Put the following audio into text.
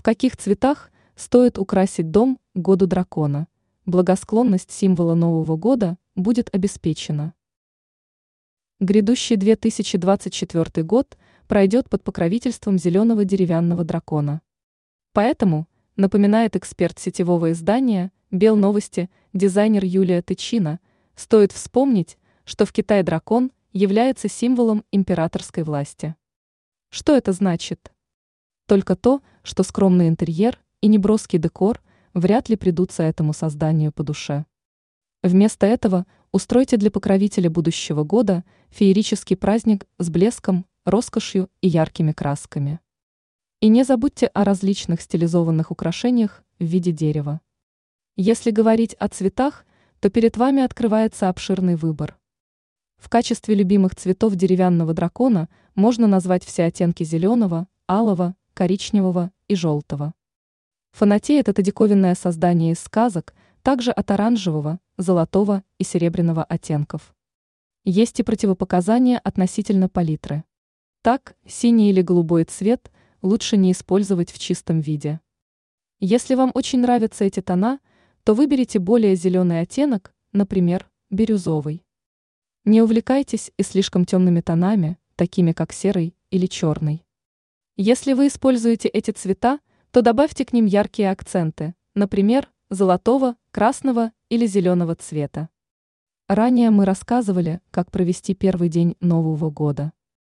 В каких цветах стоит украсить дом к году дракона? Благосклонность символа Нового года будет обеспечена. Грядущий 2024 год пройдет под покровительством зеленого деревянного дракона. Поэтому, напоминает эксперт сетевого издания «Белновости» дизайнер Юлия Тычина, стоит вспомнить, что в Китае дракон является символом императорской власти. Что это значит? Только то, что скромный интерьер и неброский декор вряд ли придутся этому созданию по душе. Вместо этого устройте для покровителя будущего года феерический праздник с блеском, роскошью и яркими красками. И не забудьте о различных стилизованных украшениях в виде дерева. Если говорить о цветах, то перед вами открывается обширный выбор. В качестве любимых цветов деревянного дракона можно назвать все оттенки зеленого, алого, коричневого и желтого. Фанатеет это диковинное создание из сказок также от оранжевого, золотого и серебряного оттенков. Есть и противопоказания относительно палитры. Так, синий или голубой цвет лучше не использовать в чистом виде. Если вам очень нравятся эти тона, то выберите более зеленый оттенок, например, бирюзовый. Не увлекайтесь и слишком темными тонами, такими как серый или черный. Если вы используете эти цвета, то добавьте к ним яркие акценты, например, золотого, красного или зеленого цвета. Ранее мы рассказывали, как провести первый день Нового года.